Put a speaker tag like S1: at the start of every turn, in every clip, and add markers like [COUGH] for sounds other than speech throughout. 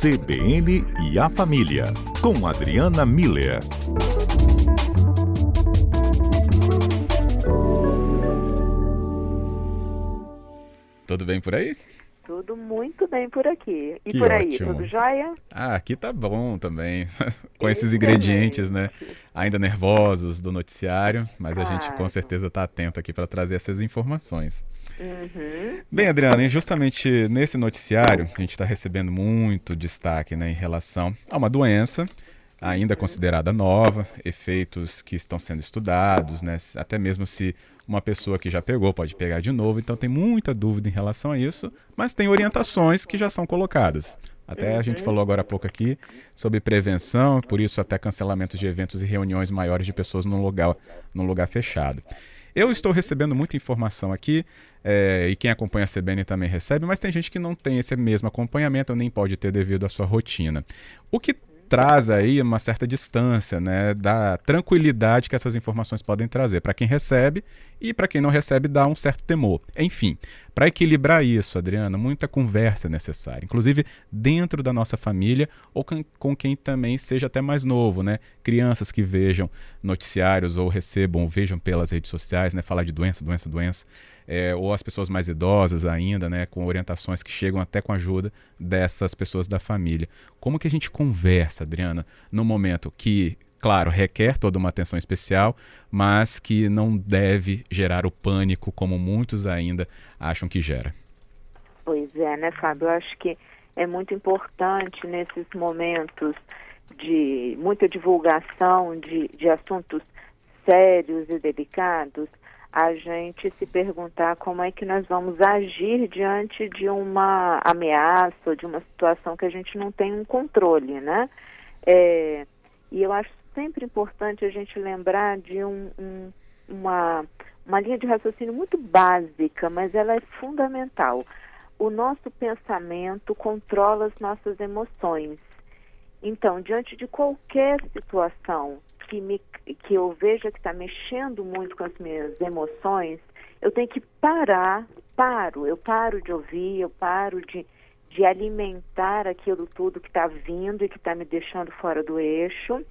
S1: CBN e a Família, com Adriana Miller.
S2: Tudo bem por aí?
S3: Tudo muito bem por aqui. E que por aí, ótimo. tudo jóia?
S2: Ah, aqui tá bom também. [LAUGHS] com esses ingredientes, né? Ainda nervosos do noticiário, mas claro. a gente com certeza está atento aqui para trazer essas informações. Uhum. Bem, Adriana, justamente nesse noticiário, a gente está recebendo muito destaque né, em relação a uma doença ainda considerada nova, efeitos que estão sendo estudados, né? até mesmo se uma pessoa que já pegou pode pegar de novo, então tem muita dúvida em relação a isso, mas tem orientações que já são colocadas. Até a gente uhum. falou agora há pouco aqui sobre prevenção, por isso até cancelamentos de eventos e reuniões maiores de pessoas num lugar, num lugar fechado. Eu estou recebendo muita informação aqui, é, e quem acompanha a CBN também recebe, mas tem gente que não tem esse mesmo acompanhamento, nem pode ter devido à sua rotina. O que traz aí uma certa distância, né, da tranquilidade que essas informações podem trazer para quem recebe e para quem não recebe dá um certo temor. Enfim, para equilibrar isso, Adriana, muita conversa é necessária, inclusive dentro da nossa família ou com, com quem também seja até mais novo, né? Crianças que vejam noticiários ou recebam ou vejam pelas redes sociais, né, falar de doença, doença, doença é, ou as pessoas mais idosas ainda, né, com orientações que chegam até com a ajuda dessas pessoas da família. Como que a gente conversa, Adriana, no momento que, claro, requer toda uma atenção especial, mas que não deve gerar o pânico como muitos ainda acham que gera?
S3: Pois é, né, Fábio? Eu acho que é muito importante nesses momentos de muita divulgação de, de assuntos sérios e delicados, a gente se perguntar como é que nós vamos agir diante de uma ameaça de uma situação que a gente não tem um controle, né? É, e eu acho sempre importante a gente lembrar de um, um, uma, uma linha de raciocínio muito básica, mas ela é fundamental. O nosso pensamento controla as nossas emoções. Então, diante de qualquer situação que, me, que eu veja que está mexendo muito com as minhas emoções, eu tenho que parar, paro, eu paro de ouvir, eu paro de, de alimentar aquilo tudo que está vindo e que está me deixando fora do eixo,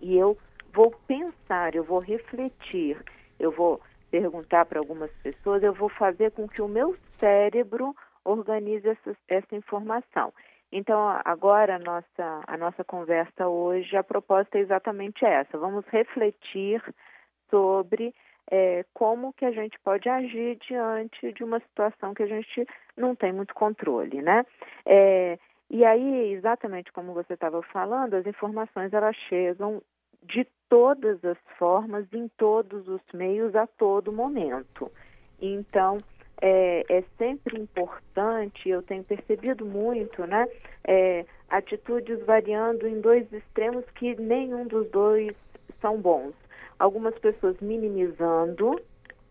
S3: e eu vou pensar, eu vou refletir, eu vou perguntar para algumas pessoas, eu vou fazer com que o meu cérebro organize essa, essa informação. Então, agora a nossa, a nossa conversa hoje, a proposta é exatamente essa. Vamos refletir sobre é, como que a gente pode agir diante de uma situação que a gente não tem muito controle, né? É, e aí, exatamente como você estava falando, as informações elas chegam de todas as formas, em todos os meios, a todo momento. Então, é, é sempre importante, eu tenho percebido muito, né? É, atitudes variando em dois extremos que nenhum dos dois são bons. Algumas pessoas minimizando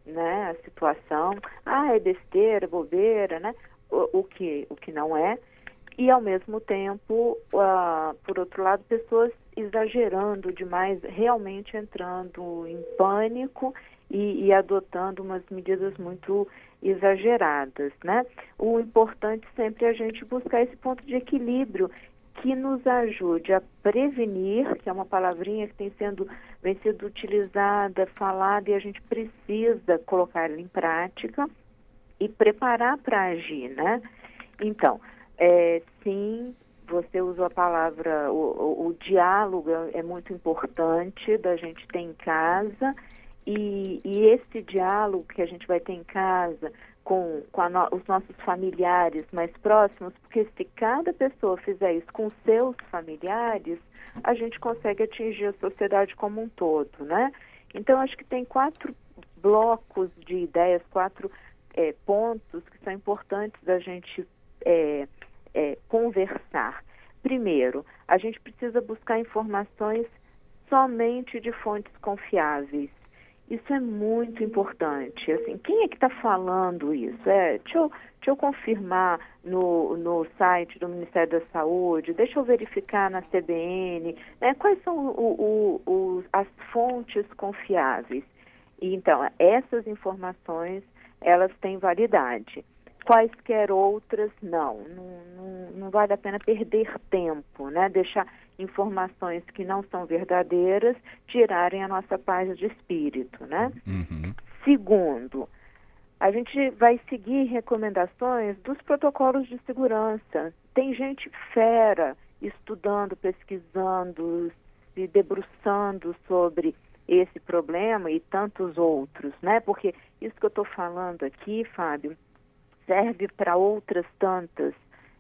S3: né, a situação, ah, é besteira, bobeira, né? O, o que, o que não é. E, ao mesmo tempo, uh, por outro lado, pessoas exagerando demais, realmente entrando em pânico e, e adotando umas medidas muito exageradas, né? O importante sempre é a gente buscar esse ponto de equilíbrio que nos ajude a prevenir, que é uma palavrinha que tem sendo, vem sendo utilizada, falada e a gente precisa colocar ela em prática e preparar para agir, né? Então, é, sim, você usou a palavra, o, o, o diálogo é muito importante da gente ter em casa e, e esse diálogo que a gente vai ter em casa com, com no, os nossos familiares mais próximos, porque se cada pessoa fizer isso com seus familiares, a gente consegue atingir a sociedade como um todo, né? Então, acho que tem quatro blocos de ideias, quatro é, pontos que são importantes da gente é, é, conversar. Primeiro, a gente precisa buscar informações somente de fontes confiáveis. Isso é muito importante. Assim, quem é que está falando isso? É, deixa, eu, deixa eu confirmar no, no site do Ministério da Saúde, deixa eu verificar na CBN, né, quais são o, o, o, as fontes confiáveis. Então, essas informações, elas têm validade. Quaisquer outras, não. Não, não. não, vale a pena perder tempo, né? Deixar informações que não são verdadeiras tirarem a nossa paz de espírito, né? Uhum. Segundo, a gente vai seguir recomendações dos protocolos de segurança. Tem gente fera estudando, pesquisando, se debruçando sobre esse problema e tantos outros, né? Porque isso que eu estou falando aqui, Fábio, serve para outras tantas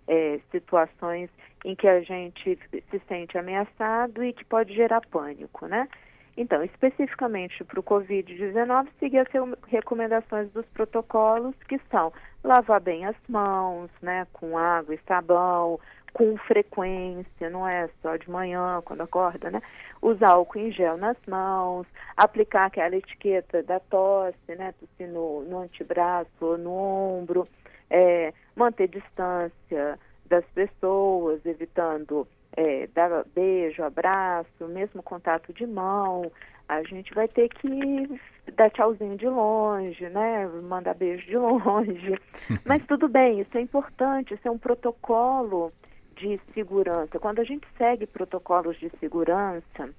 S3: é, situações em que a gente se sente ameaçado e que pode gerar pânico, né? Então, especificamente para o Covid-19, seguir as recomendações dos protocolos, que são lavar bem as mãos, né, com água e sabão, com frequência, não é só de manhã, quando acorda, né? Usar álcool em gel nas mãos, aplicar aquela etiqueta da tosse, né, tossir no, no antebraço ou no ombro, é, manter distância das pessoas, evitando é, dar beijo, abraço, mesmo contato de mão, a gente vai ter que dar tchauzinho de longe, né? Mandar beijo de [LAUGHS] longe. Mas tudo bem, isso é importante, isso é um protocolo de segurança. Quando a gente segue protocolos de segurança,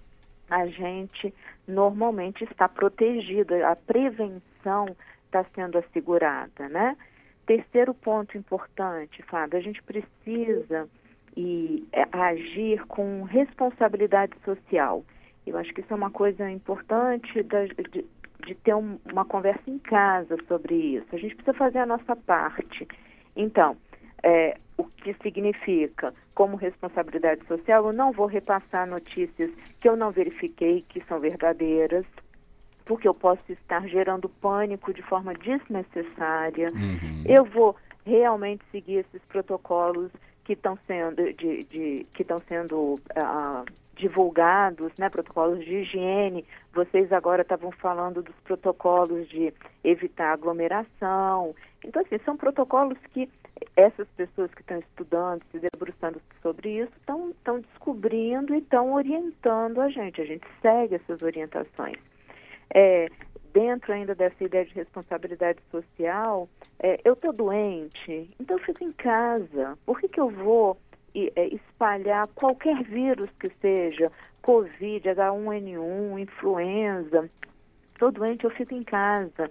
S3: a gente normalmente está protegida, a prevenção está sendo assegurada, né? Terceiro ponto importante, Fábio, a gente precisa e é, agir com responsabilidade social. Eu acho que isso é uma coisa importante da, de, de, ter um, uma conversa em casa sobre isso. A gente precisa fazer a nossa parte. Então, é, o que significa, como responsabilidade social, eu não vou repassar notícias que eu não verifiquei que são verdadeiras, porque eu posso estar gerando pânico de forma desnecessária. Uhum. Eu vou realmente seguir esses protocolos que estão sendo de, de que estão sendo uh, divulgados, né, protocolos de higiene. Vocês agora estavam falando dos protocolos de evitar aglomeração. Então, assim, são protocolos que essas pessoas que estão estudando, se debruçando sobre isso, estão descobrindo e estão orientando a gente. A gente segue essas orientações. É, dentro ainda dessa ideia de responsabilidade social, é, eu estou doente, então eu fico em casa. Por que, que eu vou é, espalhar qualquer vírus que seja, Covid, H1N1, influenza? Estou doente, eu fico em casa.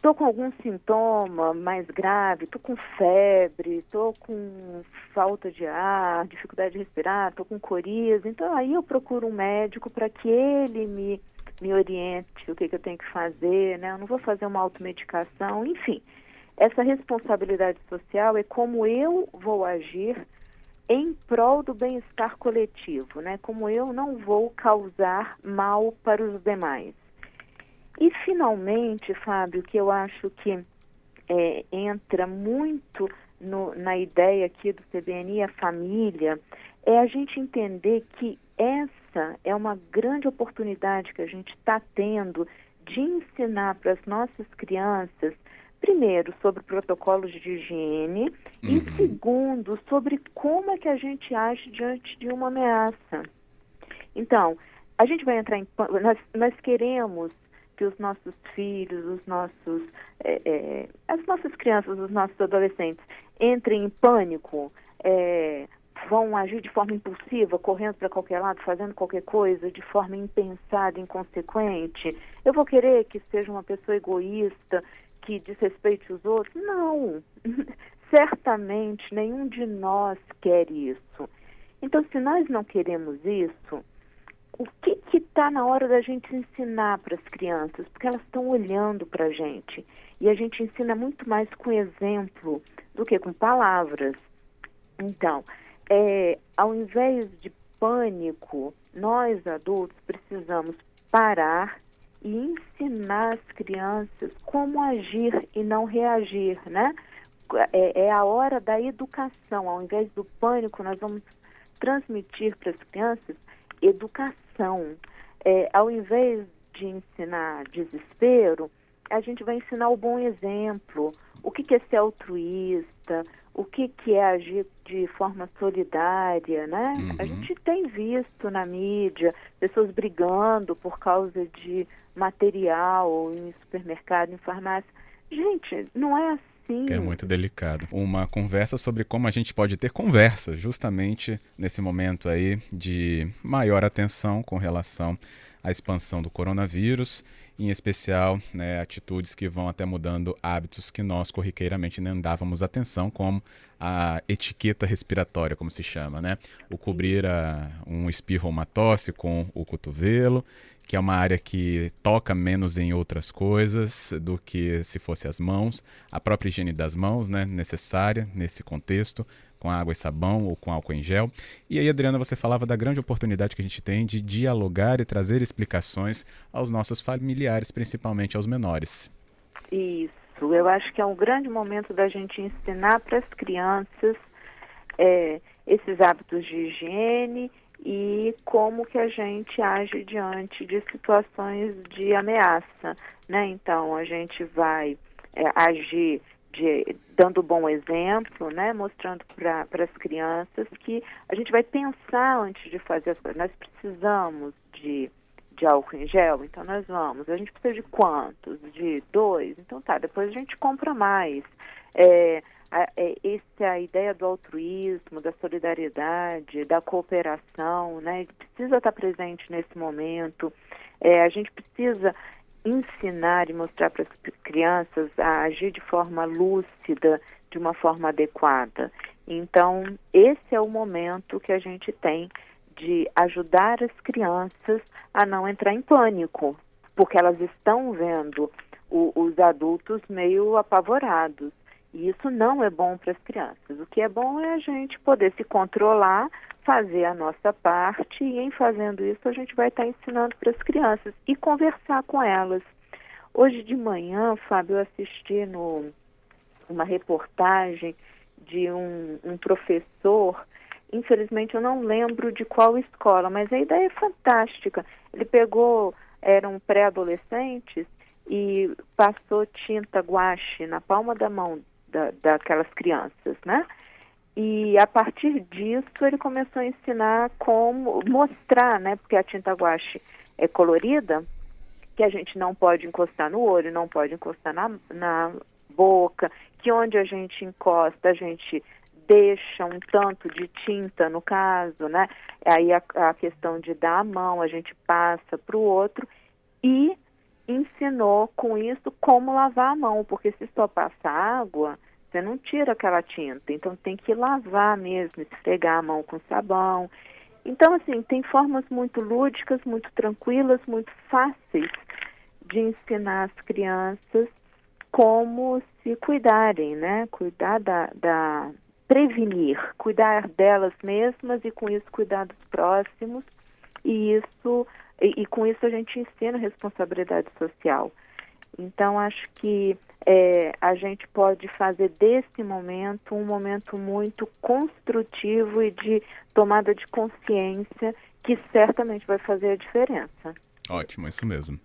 S3: Estou com algum sintoma mais grave, estou com febre, estou com falta de ar, dificuldade de respirar, estou com coriza. Então aí eu procuro um médico para que ele me me oriente o que, que eu tenho que fazer, né? Eu não vou fazer uma automedicação, enfim. Essa responsabilidade social é como eu vou agir em prol do bem-estar coletivo, né? Como eu não vou causar mal para os demais. E finalmente, Fábio, que eu acho que é, entra muito no, na ideia aqui do CBNI, a família, é a gente entender que essa é uma grande oportunidade que a gente está tendo de ensinar para as nossas crianças, primeiro, sobre protocolos de higiene uhum. e, segundo, sobre como é que a gente age diante de uma ameaça. Então, a gente vai entrar em. Nós, nós queremos que os nossos filhos, os nossos, é, é, as nossas crianças, os nossos adolescentes entrem em pânico, é, vão agir de forma impulsiva, correndo para qualquer lado, fazendo qualquer coisa, de forma impensada, inconsequente. Eu vou querer que seja uma pessoa egoísta, que desrespeite os outros? Não. [LAUGHS] Certamente nenhum de nós quer isso. Então, se nós não queremos isso, o que está na hora da gente ensinar para as crianças? Porque elas estão olhando para a gente. E a gente ensina muito mais com exemplo do que com palavras. Então, é, ao invés de pânico, nós adultos precisamos parar e ensinar as crianças como agir e não reagir, né? É, é a hora da educação. Ao invés do pânico, nós vamos transmitir para as crianças educação. É, ao invés de ensinar desespero, a gente vai ensinar o bom exemplo. O que, que é ser altruísta? o que, que é agir de forma solidária, né? Uhum. A gente tem visto na mídia pessoas brigando por causa de material em supermercado, em farmácia. Gente, não é Sim.
S2: Que é muito delicado. Uma conversa sobre como a gente pode ter conversa, justamente nesse momento aí de maior atenção com relação à expansão do coronavírus, em especial né, atitudes que vão até mudando hábitos que nós corriqueiramente não dávamos atenção, como a etiqueta respiratória, como se chama, né? O cobrir a, um espirro ou uma tosse com o cotovelo, que é uma área que toca menos em outras coisas do que se fosse as mãos. A própria higiene das mãos, né, necessária nesse contexto, com água e sabão ou com álcool em gel. E aí, Adriana, você falava da grande oportunidade que a gente tem de dialogar e trazer explicações aos nossos familiares, principalmente aos menores.
S3: Isso. Eu acho que é um grande momento da gente ensinar para as crianças é, esses hábitos de higiene e como que a gente age diante de situações de ameaça, né? Então a gente vai é, agir de, dando bom exemplo, né? Mostrando para as crianças que a gente vai pensar antes de fazer as coisas. Nós precisamos de de álcool em gel, então nós vamos. A gente precisa de quantos? De dois? Então tá, depois a gente compra mais. É, a, é, essa a ideia do altruísmo, da solidariedade, da cooperação, né? Precisa estar presente nesse momento. É, a gente precisa ensinar e mostrar para as crianças a agir de forma lúcida, de uma forma adequada. Então, esse é o momento que a gente tem de ajudar as crianças a não entrar em pânico, porque elas estão vendo o, os adultos meio apavorados. E isso não é bom para as crianças. O que é bom é a gente poder se controlar, fazer a nossa parte, e em fazendo isso a gente vai estar ensinando para as crianças e conversar com elas. Hoje de manhã, Fábio, eu assisti no, uma reportagem de um, um professor infelizmente eu não lembro de qual escola, mas a ideia é fantástica. Ele pegou, eram pré-adolescentes e passou tinta guache na palma da mão da, daquelas crianças, né? E a partir disso ele começou a ensinar como mostrar, né? Porque a tinta guache é colorida, que a gente não pode encostar no olho, não pode encostar na, na boca, que onde a gente encosta a gente deixa um tanto de tinta, no caso, né? Aí a, a questão de dar a mão, a gente passa para o outro e ensinou com isso como lavar a mão, porque se só passa água, você não tira aquela tinta, então tem que lavar mesmo, esfregar a mão com sabão. Então, assim, tem formas muito lúdicas, muito tranquilas, muito fáceis de ensinar as crianças como se cuidarem, né? Cuidar da, da, prevenir, cuidar delas mesmas e com isso cuidar dos próximos e isso e, e com isso a gente ensina responsabilidade social. Então acho que é, a gente pode fazer desse momento um momento muito construtivo e de tomada de consciência que certamente vai fazer a diferença.
S2: Ótimo, isso mesmo.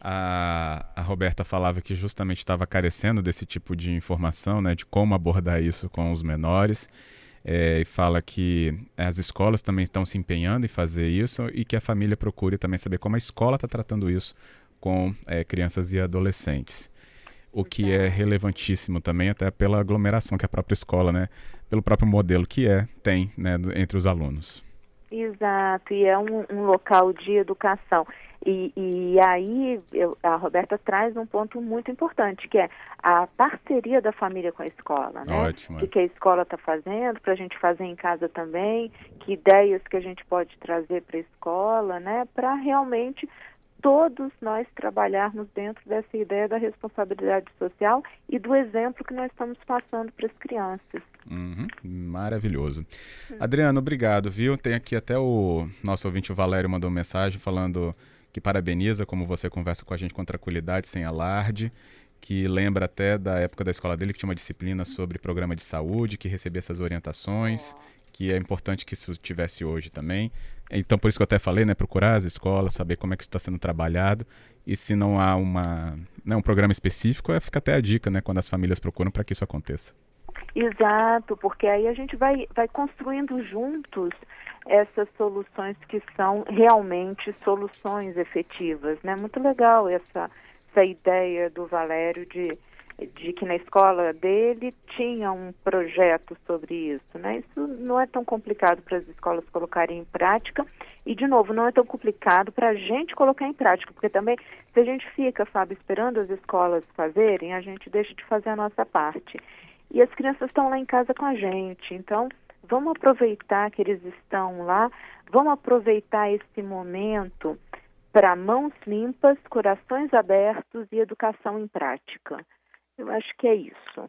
S2: A, a Roberta falava que justamente estava carecendo desse tipo de informação, né, de como abordar isso com os menores. É, e fala que as escolas também estão se empenhando em fazer isso e que a família procure também saber como a escola está tratando isso com é, crianças e adolescentes. O que é relevantíssimo também, até pela aglomeração que a própria escola, né, pelo próprio modelo que é, tem né, entre os alunos.
S3: Exato, e é um, um local de educação. E, e aí eu, a Roberta traz um ponto muito importante, que é a parceria da família com a escola, né?
S2: Ótimo.
S3: O que a escola está fazendo, para a gente fazer em casa também, que ideias que a gente pode trazer para a escola, né? Para realmente todos nós trabalharmos dentro dessa ideia da responsabilidade social e do exemplo que nós estamos passando para as crianças.
S2: Uhum, maravilhoso. Hum. Adriano, obrigado, viu? Tem aqui até o nosso ouvinte, o Valério, mandou mensagem falando que parabeniza como você conversa com a gente com tranquilidade, sem alarde, que lembra até da época da escola dele que tinha uma disciplina sobre programa de saúde, que recebia essas orientações, que é importante que isso tivesse hoje também. Então, por isso que eu até falei, né, procurar as escolas, saber como é que está sendo trabalhado e se não há uma, né, um programa específico, é, fica até a dica, né, quando as famílias procuram para que isso aconteça.
S3: Exato, porque aí a gente vai, vai construindo juntos essas soluções que são realmente soluções efetivas, né? Muito legal essa, essa ideia do Valério de de que na escola dele tinha um projeto sobre isso, né? Isso não é tão complicado para as escolas colocarem em prática e, de novo, não é tão complicado para a gente colocar em prática, porque também, se a gente fica, Fábio, esperando as escolas fazerem, a gente deixa de fazer a nossa parte. E as crianças estão lá em casa com a gente, então vamos aproveitar que eles estão lá, vamos aproveitar esse momento para mãos limpas, corações abertos e educação em prática. Eu acho que é isso.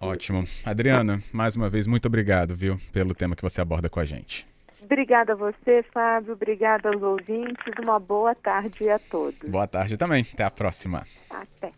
S2: Ótimo. Adriana, mais uma vez, muito obrigado, viu, pelo tema que você aborda com a gente.
S3: Obrigada a você, Fábio. Obrigada aos ouvintes. Uma boa tarde a todos.
S2: Boa tarde também. Até a próxima.
S3: Até.